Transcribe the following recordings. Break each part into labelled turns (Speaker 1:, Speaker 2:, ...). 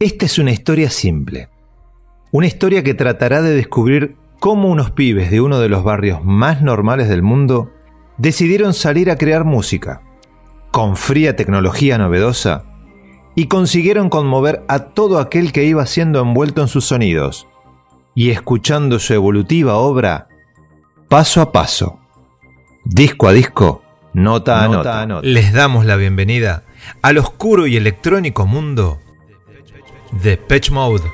Speaker 1: Esta es una historia simple. Una historia que tratará de descubrir cómo unos pibes de uno de los barrios más normales del mundo decidieron salir a crear música, con fría tecnología novedosa, y consiguieron conmover a todo aquel que iba siendo envuelto en sus sonidos, y escuchando su evolutiva obra paso a paso, disco a disco, nota a nota. Les damos la bienvenida al oscuro y electrónico mundo de Patch Mode.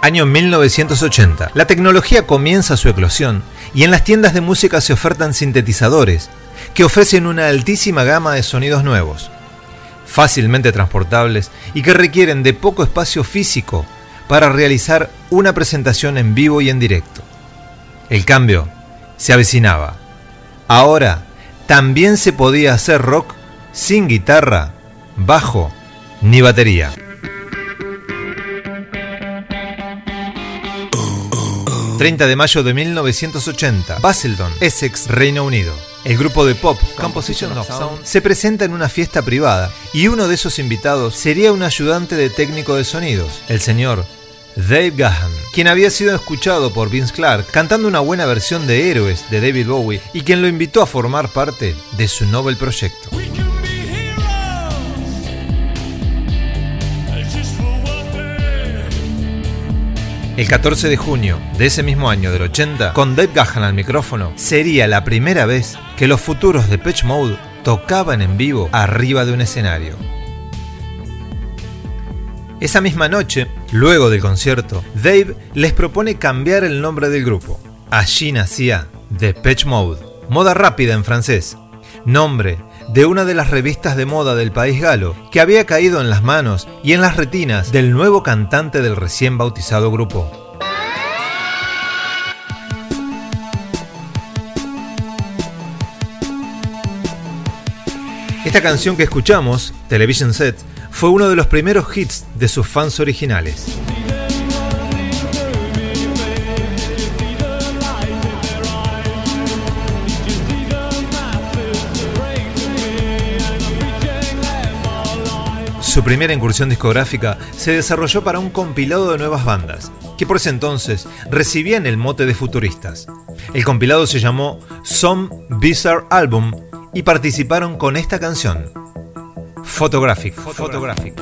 Speaker 1: Año 1980. La tecnología comienza su eclosión y en las tiendas de música se ofertan sintetizadores que ofrecen una altísima gama de sonidos nuevos, fácilmente transportables y que requieren de poco espacio físico para realizar una presentación en vivo y en directo. El cambio se avecinaba. Ahora también se podía hacer rock sin guitarra, bajo ni batería. 30 de mayo de 1980, Basildon, Essex, Reino Unido. El grupo de pop Composition of Sound se presenta en una fiesta privada y uno de esos invitados sería un ayudante de técnico de sonidos, el señor Dave Gahan, quien había sido escuchado por Vince Clark cantando una buena versión de Héroes de David Bowie y quien lo invitó a formar parte de su Nobel proyecto. El 14 de junio de ese mismo año del 80, con Dave Gahan al micrófono, sería la primera vez que los futuros de Patch Mode tocaban en vivo arriba de un escenario. Esa misma noche, luego del concierto, Dave les propone cambiar el nombre del grupo. Allí nacía The Patch Mode, moda rápida en francés, nombre de una de las revistas de moda del país galo, que había caído en las manos y en las retinas del nuevo cantante del recién bautizado grupo. Esta canción que escuchamos, Television Set, fue uno de los primeros hits de sus fans originales. Su primera incursión discográfica se desarrolló para un compilado de nuevas bandas, que por ese entonces recibían el mote de futuristas. El compilado se llamó Some Bizarre Album y participaron con esta canción, Photographic. Photographic.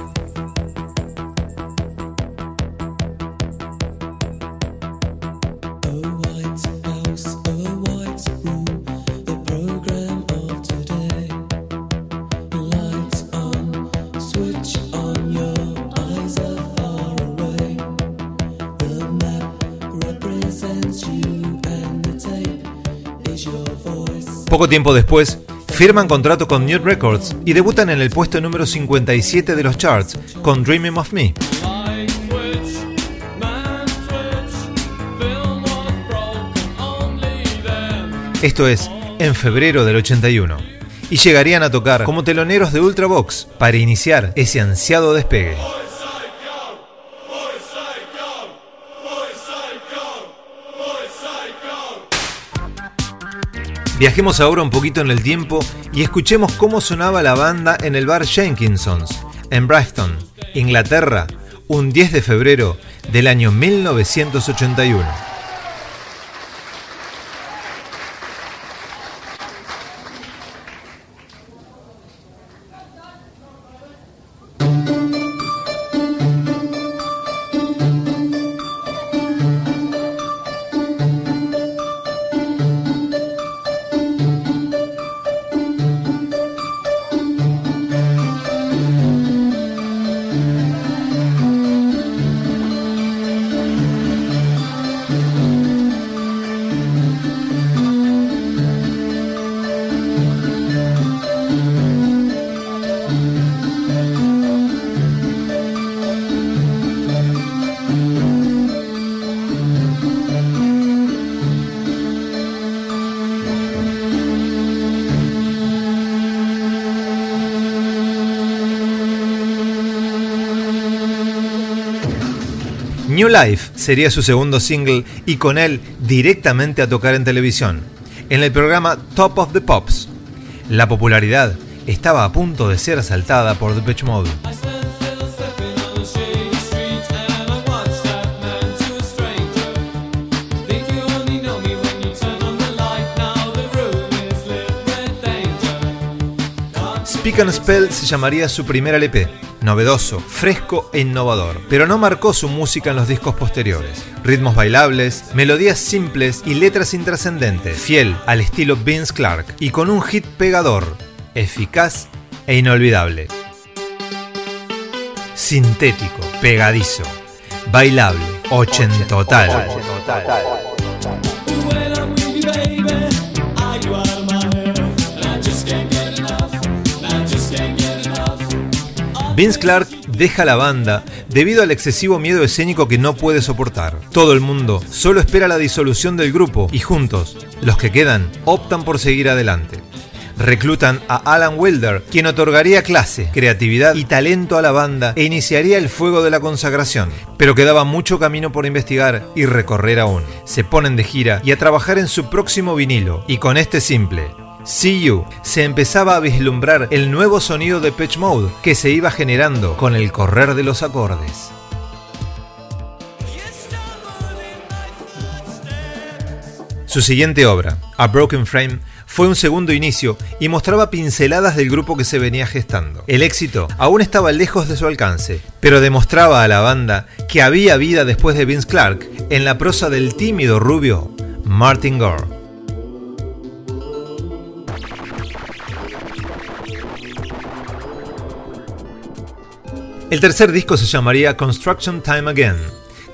Speaker 1: Poco tiempo después, firman contrato con New Records y debutan en el puesto número 57 de los charts con Dreaming of Me. Esto es, en febrero del 81. Y llegarían a tocar como teloneros de Ultravox para iniciar ese ansiado despegue. Viajemos ahora un poquito en el tiempo y escuchemos cómo sonaba la banda en el bar Jenkinsons, en Brighton, Inglaterra, un 10 de febrero del año 1981. Life sería su segundo single y con él directamente a tocar en televisión, en el programa Top of the Pops. La popularidad estaba a punto de ser asaltada por The Pitch Mode. Speak and Spell se llamaría su primer LP, novedoso, fresco e innovador, pero no marcó su música en los discos posteriores. Ritmos bailables, melodías simples y letras intrascendentes, fiel al estilo Vince Clark y con un hit pegador, eficaz e inolvidable. Sintético, pegadizo, bailable, ochentotal. Vince Clark deja la banda debido al excesivo miedo escénico que no puede soportar. Todo el mundo solo espera la disolución del grupo y juntos, los que quedan, optan por seguir adelante. Reclutan a Alan Wilder, quien otorgaría clase, creatividad y talento a la banda e iniciaría el fuego de la consagración. Pero quedaba mucho camino por investigar y recorrer aún. Se ponen de gira y a trabajar en su próximo vinilo, y con este simple, See You, se empezaba a vislumbrar el nuevo sonido de Pitch Mode que se iba generando con el correr de los acordes. Su siguiente obra, A Broken Frame, fue un segundo inicio y mostraba pinceladas del grupo que se venía gestando. El éxito aún estaba lejos de su alcance, pero demostraba a la banda que había vida después de Vince Clark en la prosa del tímido rubio Martin Gore. El tercer disco se llamaría Construction Time Again,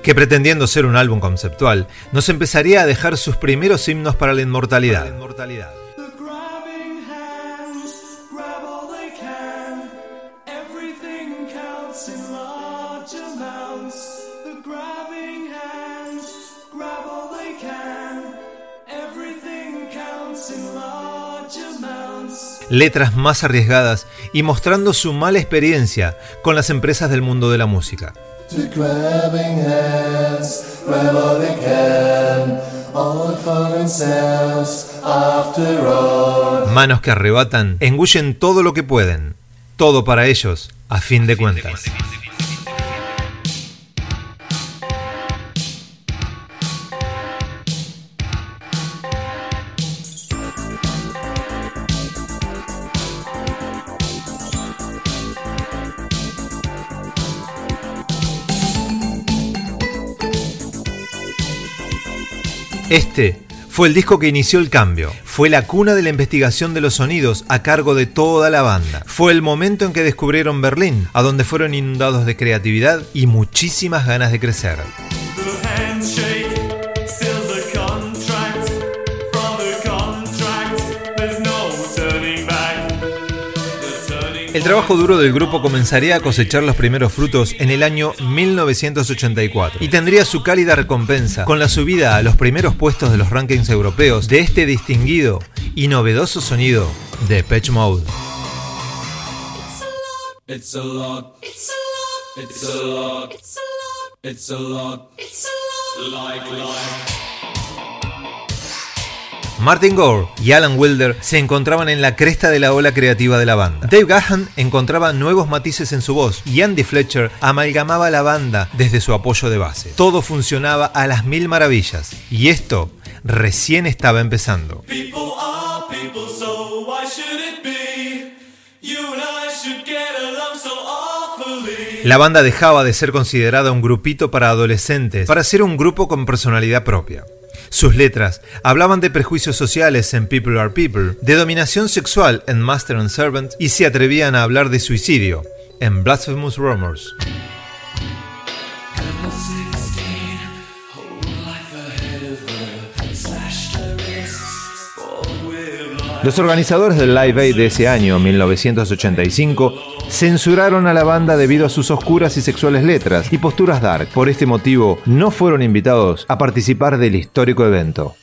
Speaker 1: que pretendiendo ser un álbum conceptual, nos empezaría a dejar sus primeros himnos para la inmortalidad. Letras más arriesgadas y mostrando su mala experiencia con las empresas del mundo de la música. Manos que arrebatan, engullen todo lo que pueden, todo para ellos, a fin de cuentas. Este fue el disco que inició el cambio. Fue la cuna de la investigación de los sonidos a cargo de toda la banda. Fue el momento en que descubrieron Berlín, a donde fueron inundados de creatividad y muchísimas ganas de crecer. El trabajo duro del grupo comenzaría a cosechar los primeros frutos en el año 1984 y tendría su cálida recompensa con la subida a los primeros puestos de los rankings europeos de este distinguido y novedoso sonido de Patch Mode. Martin Gore y Alan Wilder se encontraban en la cresta de la ola creativa de la banda. Dave Gahan encontraba nuevos matices en su voz y Andy Fletcher amalgamaba la banda desde su apoyo de base. Todo funcionaba a las mil maravillas y esto recién estaba empezando. La banda dejaba de ser considerada un grupito para adolescentes para ser un grupo con personalidad propia. Sus letras hablaban de prejuicios sociales en People Are People, de dominación sexual en Master and Servant y se atrevían a hablar de suicidio en Blasphemous Rumors. Los organizadores del Live Aid de ese año, 1985, censuraron a la banda debido a sus oscuras y sexuales letras y posturas dark. Por este motivo, no fueron invitados a participar del histórico evento.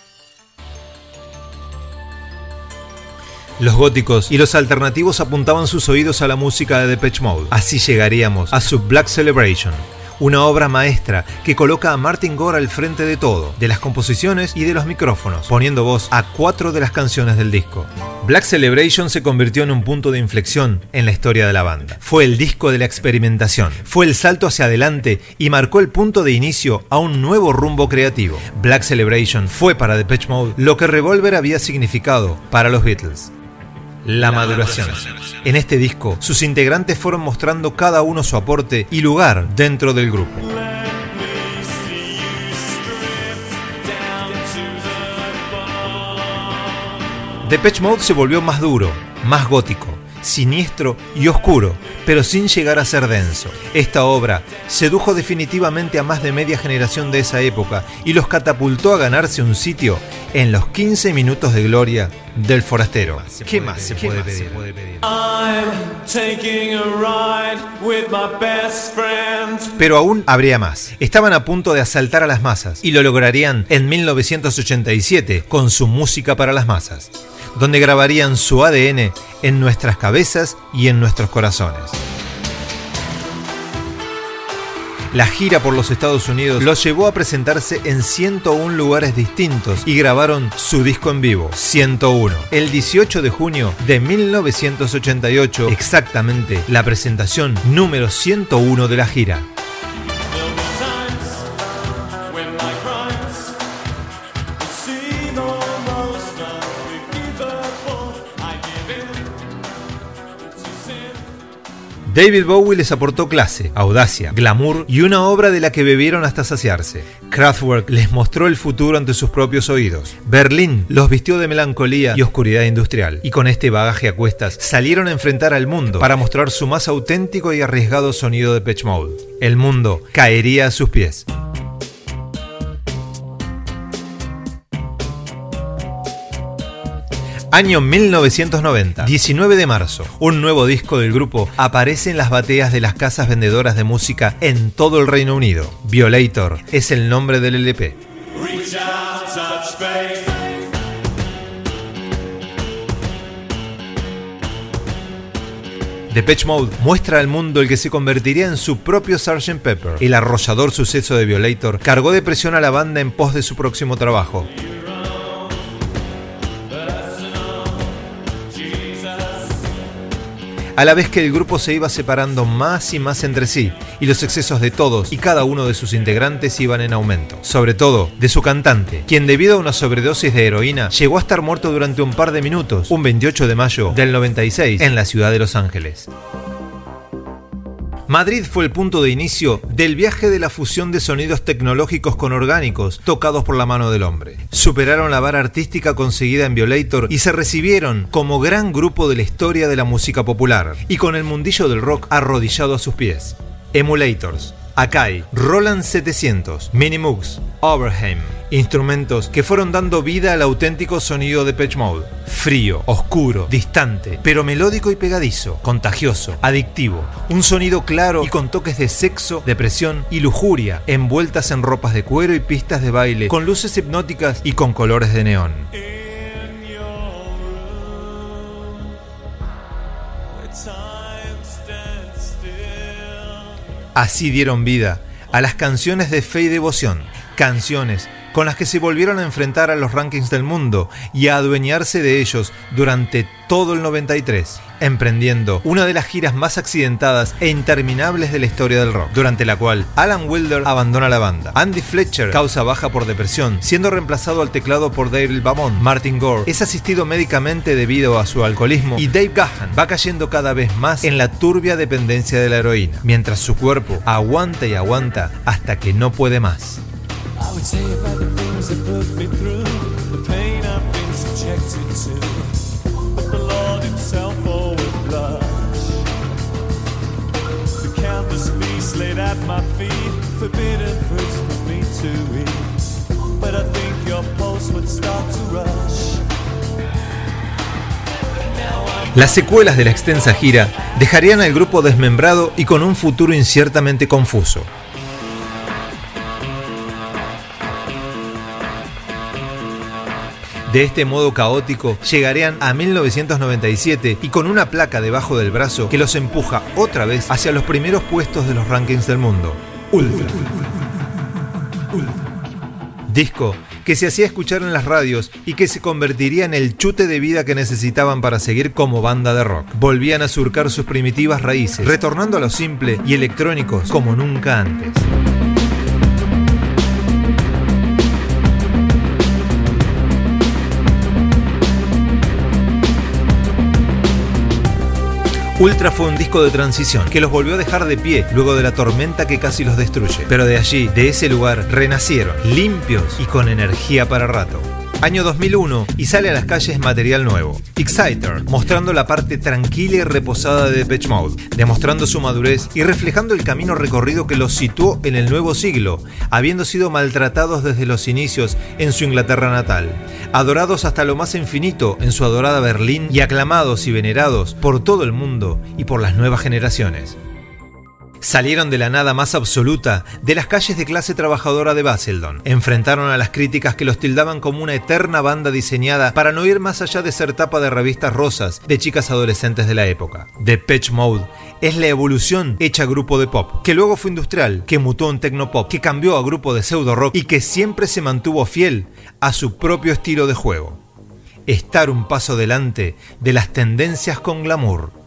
Speaker 1: Los góticos y los alternativos apuntaban sus oídos a la música de Depeche Mode. Así llegaríamos a su Black Celebration, una obra maestra que coloca a Martin Gore al frente de todo, de las composiciones y de los micrófonos, poniendo voz a cuatro de las canciones del disco. Black Celebration se convirtió en un punto de inflexión en la historia de la banda. Fue el disco de la experimentación, fue el salto hacia adelante y marcó el punto de inicio a un nuevo rumbo creativo. Black Celebration fue para Depeche Mode lo que Revolver había significado para los Beatles. La maduración. En este disco, sus integrantes fueron mostrando cada uno su aporte y lugar dentro del grupo. Depeche Mode se volvió más duro, más gótico, siniestro y oscuro, pero sin llegar a ser denso. Esta obra sedujo definitivamente a más de media generación de esa época y los catapultó a ganarse un sitio en los 15 minutos de gloria del forastero. ¿Qué más se puede pedir? Pero aún habría más. Estaban a punto de asaltar a las masas y lo lograrían en 1987 con su música para las masas donde grabarían su ADN en nuestras cabezas y en nuestros corazones. La gira por los Estados Unidos los llevó a presentarse en 101 lugares distintos y grabaron su disco en vivo, 101, el 18 de junio de 1988, exactamente la presentación número 101 de la gira. David Bowie les aportó clase, audacia, glamour y una obra de la que bebieron hasta saciarse. Kraftwerk les mostró el futuro ante sus propios oídos. Berlín los vistió de melancolía y oscuridad industrial. Y con este bagaje a cuestas salieron a enfrentar al mundo para mostrar su más auténtico y arriesgado sonido de Pitch Mode. El mundo caería a sus pies. Año 1990, 19 de marzo. Un nuevo disco del grupo aparece en las bateas de las casas vendedoras de música en todo el Reino Unido. Violator es el nombre del LP. Depeche Mode muestra al mundo el que se convertiría en su propio Sgt. Pepper. El arrollador suceso de Violator cargó de presión a la banda en pos de su próximo trabajo. A la vez que el grupo se iba separando más y más entre sí, y los excesos de todos y cada uno de sus integrantes iban en aumento. Sobre todo, de su cantante, quien debido a una sobredosis de heroína llegó a estar muerto durante un par de minutos, un 28 de mayo del 96, en la ciudad de Los Ángeles. Madrid fue el punto de inicio del viaje de la fusión de sonidos tecnológicos con orgánicos tocados por la mano del hombre. Superaron la vara artística conseguida en Violator y se recibieron como gran grupo de la historia de la música popular y con el mundillo del rock arrodillado a sus pies. Emulators, Akai, Roland 700, Minimux, Overheim, instrumentos que fueron dando vida al auténtico sonido de Pitch Mode. Frío, oscuro, distante, pero melódico y pegadizo, contagioso, adictivo. Un sonido claro y con toques de sexo, depresión y lujuria, envueltas en ropas de cuero y pistas de baile, con luces hipnóticas y con colores de neón. Así dieron vida a las canciones de fe y devoción, canciones con las que se volvieron a enfrentar a los rankings del mundo y a adueñarse de ellos durante todo el 93, emprendiendo una de las giras más accidentadas e interminables de la historia del rock, durante la cual Alan Wilder abandona la banda. Andy Fletcher causa baja por depresión, siendo reemplazado al teclado por Daryl Bamont. Martin Gore es asistido médicamente debido a su alcoholismo y Dave Gahan va cayendo cada vez más en la turbia dependencia de la heroína, mientras su cuerpo aguanta y aguanta hasta que no puede más. Things that put me through, the pain I've been subjected to. But the Lord Himself always blush. The countless feasts laid at my feet, forbidden fruits for me to eat. But I think your pulse would start to rush. Las secuelas de la extensa gira dejarían al grupo desmembrado y con un futuro inciertamente confuso. De este modo caótico, llegarían a 1997 y con una placa debajo del brazo que los empuja otra vez hacia los primeros puestos de los rankings del mundo. Ultra. Disco que se hacía escuchar en las radios y que se convertiría en el chute de vida que necesitaban para seguir como banda de rock. Volvían a surcar sus primitivas raíces, retornando a lo simple y electrónicos como nunca antes. Ultra fue un disco de transición que los volvió a dejar de pie luego de la tormenta que casi los destruye. Pero de allí, de ese lugar, renacieron, limpios y con energía para rato año 2001, y sale a las calles material nuevo. Exciter, mostrando la parte tranquila y reposada de Depeche Mode, demostrando su madurez y reflejando el camino recorrido que los situó en el nuevo siglo, habiendo sido maltratados desde los inicios en su Inglaterra natal, adorados hasta lo más infinito en su adorada Berlín y aclamados y venerados por todo el mundo y por las nuevas generaciones. Salieron de la nada más absoluta de las calles de clase trabajadora de Basildon. Enfrentaron a las críticas que los tildaban como una eterna banda diseñada para no ir más allá de ser tapa de revistas rosas de chicas adolescentes de la época. The Patch Mode es la evolución hecha grupo de pop, que luego fue industrial, que mutó en tecnopop, que cambió a grupo de pseudo rock y que siempre se mantuvo fiel a su propio estilo de juego. Estar un paso delante de las tendencias con glamour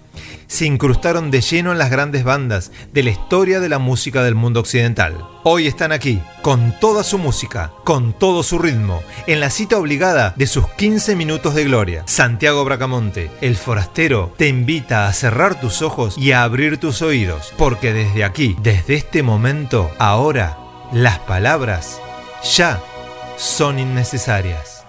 Speaker 1: se incrustaron de lleno en las grandes bandas de la historia de la música del mundo occidental. Hoy están aquí, con toda su música, con todo su ritmo, en la cita obligada de sus 15 minutos de gloria. Santiago Bracamonte, el forastero, te invita a cerrar tus ojos y a abrir tus oídos, porque desde aquí, desde este momento, ahora, las palabras ya son innecesarias.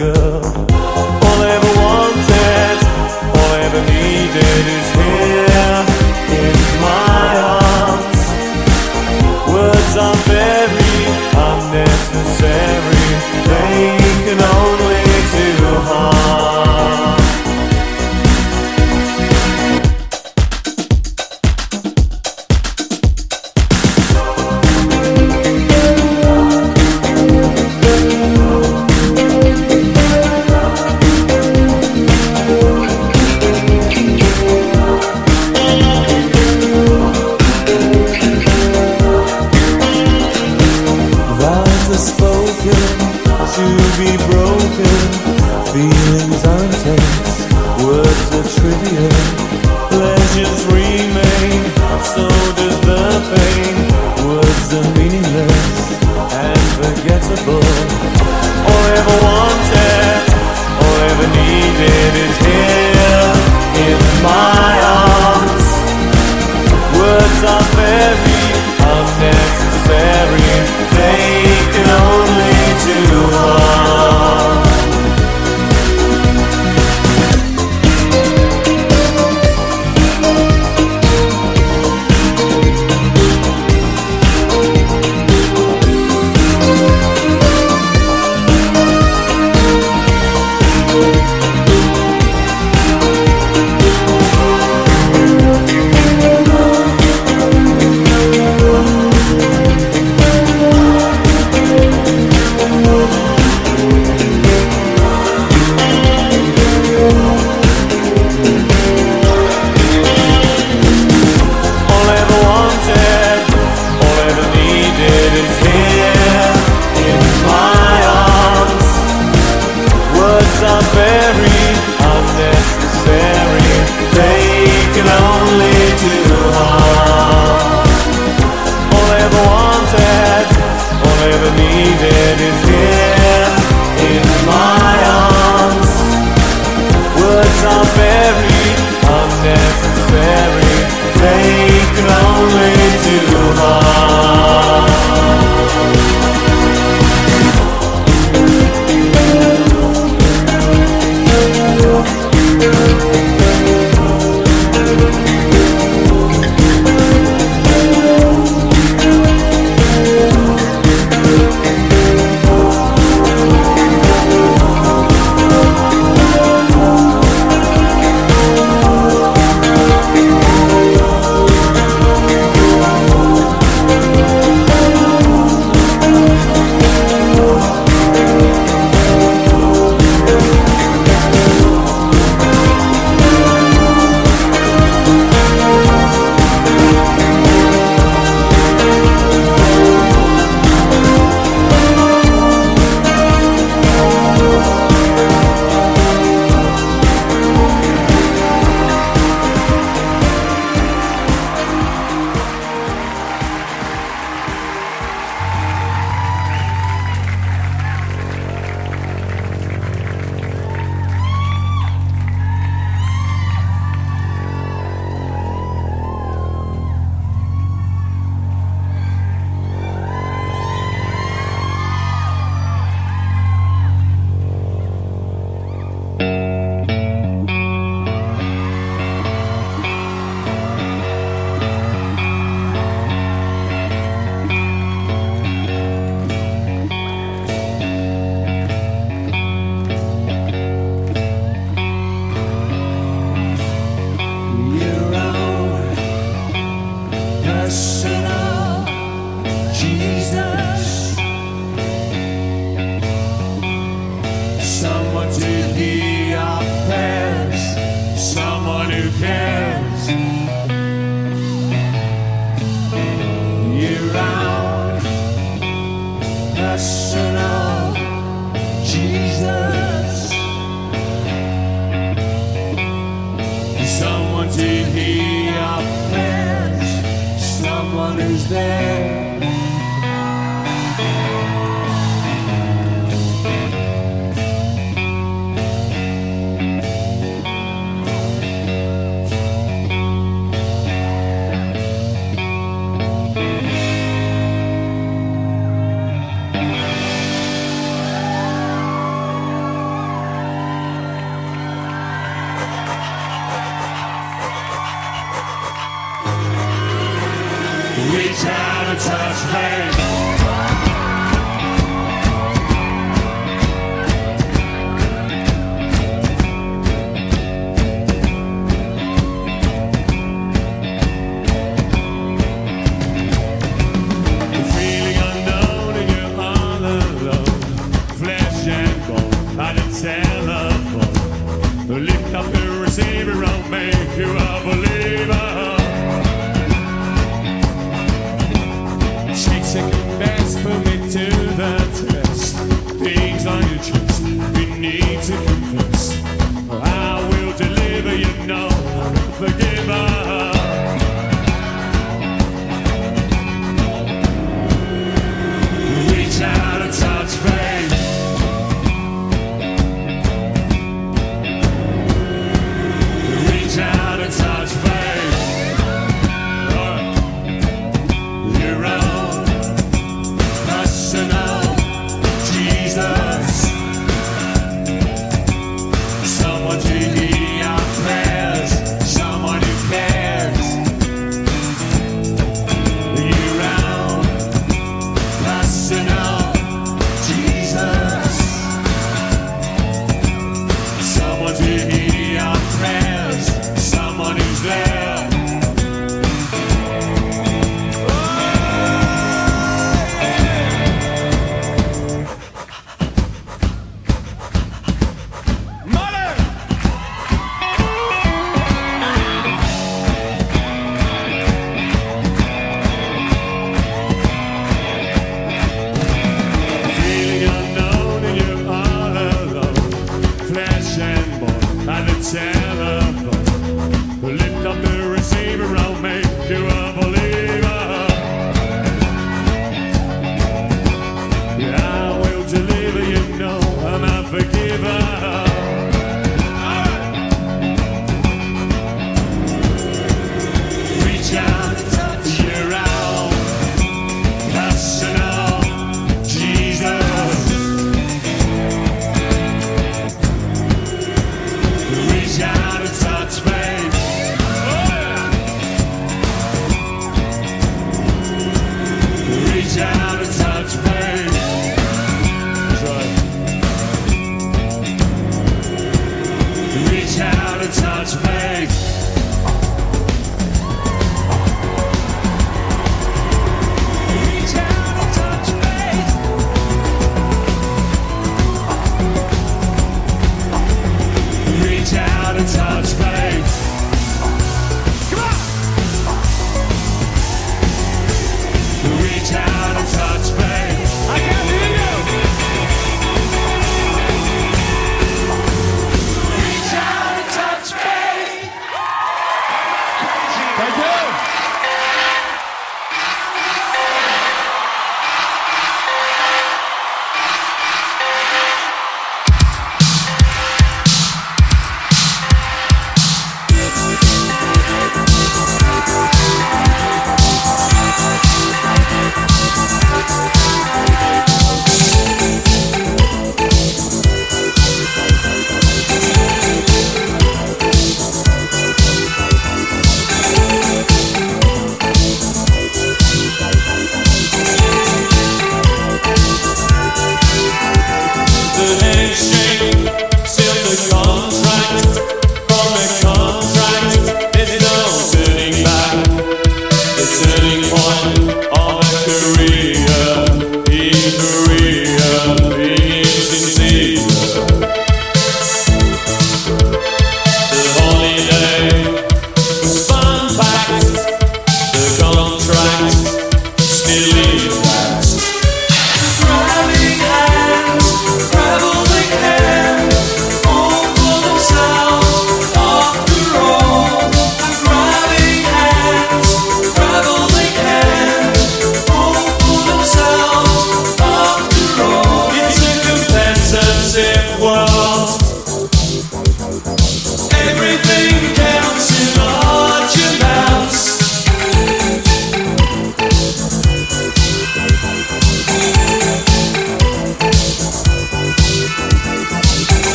Speaker 2: girl. very Reach out and touch hands.